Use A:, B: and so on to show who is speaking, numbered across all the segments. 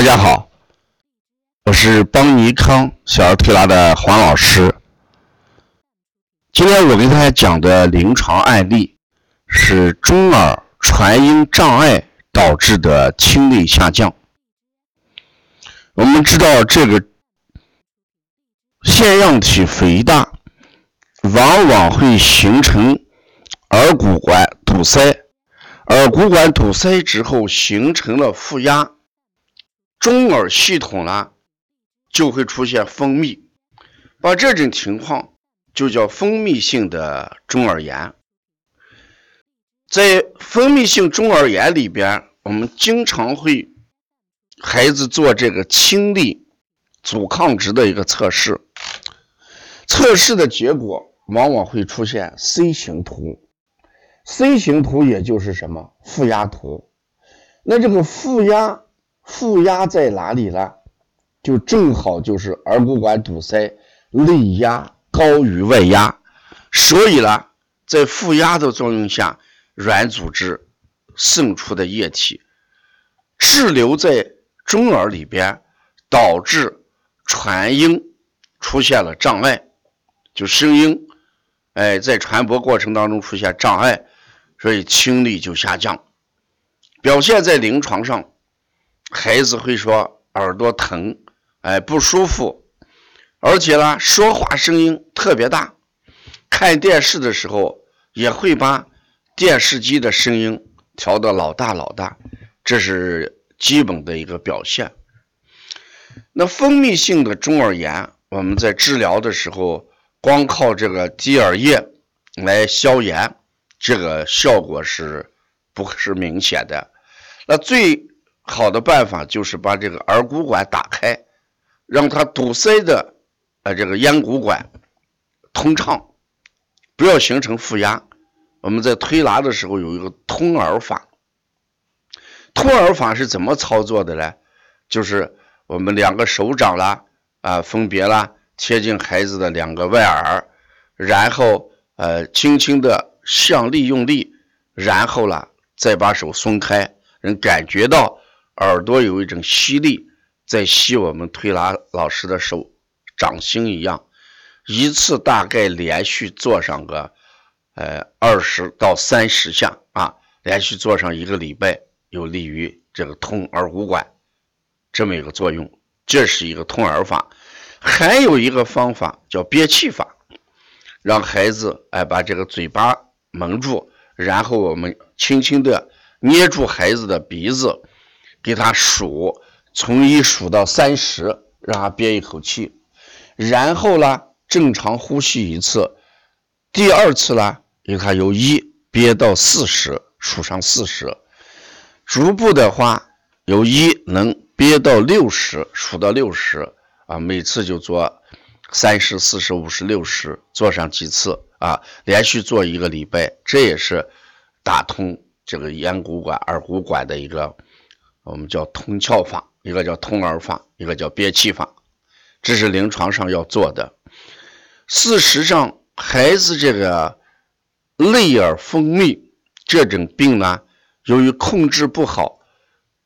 A: 大家好，我是邦尼康小儿推拿的黄老师。今天我给大家讲的临床案例是中耳传音障碍导致的听力下降。我们知道，这个腺样体肥大，往往会形成耳骨管堵塞，耳骨管堵塞之后形成了负压。中耳系统呢，就会出现封闭，把这种情况就叫封闭性的中耳炎。在封闭性中耳炎里边，我们经常会孩子做这个听力阻抗值的一个测试，测试的结果往往会出现 C 型图，C 型图也就是什么负压图，那这个负压。负压在哪里呢？就正好就是耳骨管堵塞，内压高于外压，所以呢，在负压的作用下，软组织渗出的液体滞留在中耳里边，导致传音出现了障碍，就声音哎在传播过程当中出现障碍，所以听力就下降，表现在临床上。孩子会说耳朵疼，哎不舒服，而且呢说话声音特别大，看电视的时候也会把电视机的声音调得老大老大，这是基本的一个表现。那封闭性的中耳炎，我们在治疗的时候，光靠这个滴耳液来消炎，这个效果是不是明显的？那最好的办法就是把这个耳骨管打开，让它堵塞的呃这个咽鼓管通畅，不要形成负压。我们在推拿的时候有一个通耳法，通耳法是怎么操作的呢？就是我们两个手掌啦啊分别啦贴近孩子的两个外耳，然后呃轻轻的向力用力，然后啦再把手松开，能感觉到。耳朵有一种吸力，在吸我们推拿老师的手掌心一样，一次大概连续做上个呃二十到三十下啊，连续做上一个礼拜，有利于这个通耳骨管这么一个作用。这是一个通耳法，还有一个方法叫憋气法，让孩子哎把这个嘴巴蒙住，然后我们轻轻的捏住孩子的鼻子。给他数，从一数到三十，让他憋一口气，然后呢，正常呼吸一次。第二次呢，给他由一憋到四十，数上四十。逐步的话，由一能憋到六十，数到六十啊。每次就做三十、四十、五十、六十，做上几次啊，连续做一个礼拜，这也是打通这个咽鼓管、耳骨管的一个。我们叫通窍法，一个叫通耳法，一个叫憋气法，这是临床上要做的。事实上，孩子这个内耳分泌这种病呢，由于控制不好，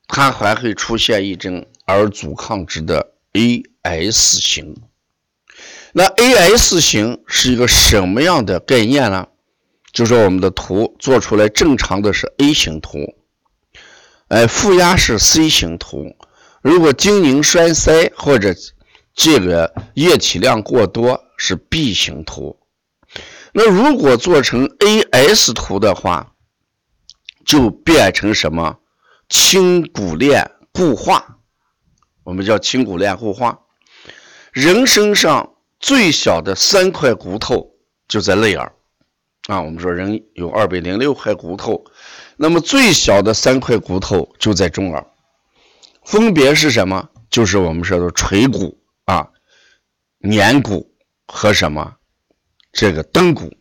A: 它还会出现一种耳阻抗值的 AS 型。那 AS 型是一个什么样的概念呢？就说我们的图做出来正常的是 A 型图。哎，负压是 C 型图，如果精凝栓塞或者这个液体量过多是 B 型图。那如果做成 AS 图的话，就变成什么？轻骨链固化，我们叫轻骨链固化。人身上最小的三块骨头就在内耳啊，我们说人有二百零六块骨头。那么最小的三块骨头就在中耳，分别是什么？就是我们说的锤骨啊、年骨和什么这个蹬骨。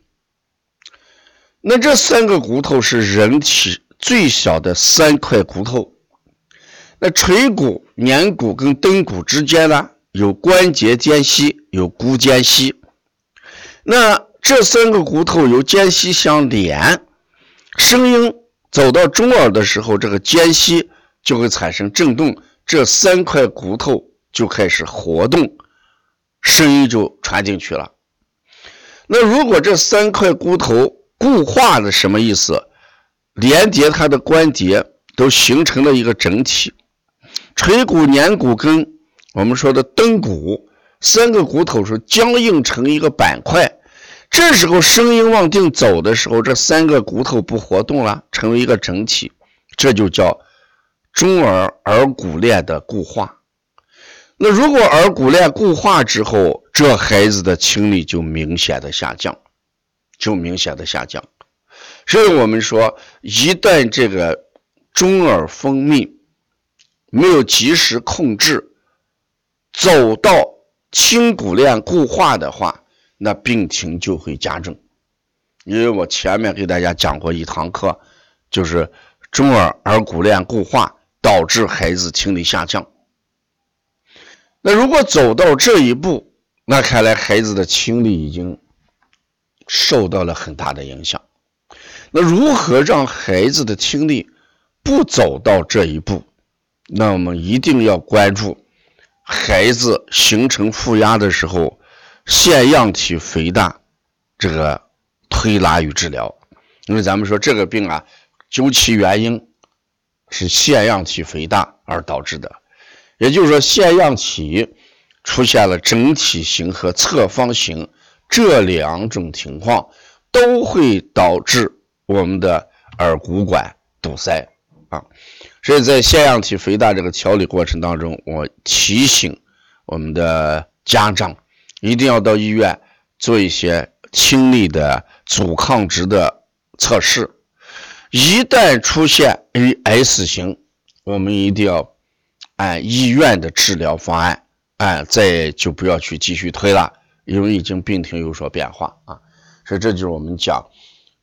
A: 那这三个骨头是人体最小的三块骨头。那锤骨、年骨跟蹬骨之间呢，有关节间隙，有骨间隙。那这三个骨头由间隙相连，声音。走到中耳的时候，这个间隙就会产生震动，这三块骨头就开始活动，声音就传进去了。那如果这三块骨头固化的什么意思？连接它的关节都形成了一个整体，锤骨、捻骨跟我们说的蹬骨三个骨头是僵硬成一个板块。这时候声音往定走的时候，这三个骨头不活动了，成为一个整体，这就叫中耳耳骨链的固化。那如果耳骨链固化之后，这孩子的听力就明显的下降，就明显的下降。所以我们说，一旦这个中耳分泌没有及时控制，走到听骨链固化的话，那病情就会加重。因为我前面给大家讲过一堂课，就是中耳耳骨链固化导致孩子听力下降。那如果走到这一步，那看来孩子的听力已经受到了很大的影响。那如何让孩子的听力不走到这一步？那我们一定要关注孩子形成负压的时候，腺样体肥大这个推拿与治疗。因为咱们说这个病啊，究其原因是腺样体肥大而导致的，也就是说腺样体出现了整体型和侧方型这两种情况，都会导致。我们的耳骨管堵塞啊，所以在腺样体肥大这个调理过程当中，我提醒我们的家长一定要到医院做一些听力的阻抗值的测试。一旦出现 AS 型，我们一定要按医院的治疗方案，哎，再就不要去继续推了，因为已经病情有所变化啊。所以这就是我们讲。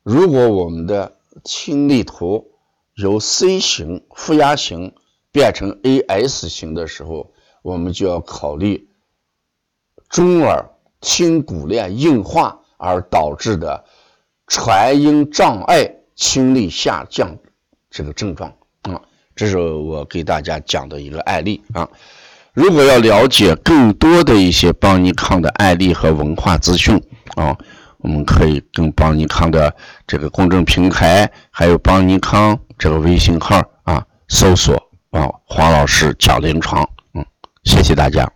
A: 如果我们的听力图由 C 型负压型变成 AS 型的时候，我们就要考虑中耳听骨链硬化而导致的传音障碍、听力下降这个症状啊。这是我给大家讲的一个案例啊。如果要了解更多的一些邦尼康的案例和文化资讯啊。我们可以跟邦尼康的这个公众平台，还有邦尼康这个微信号啊，搜索啊黄老师讲临床，嗯，谢谢大家。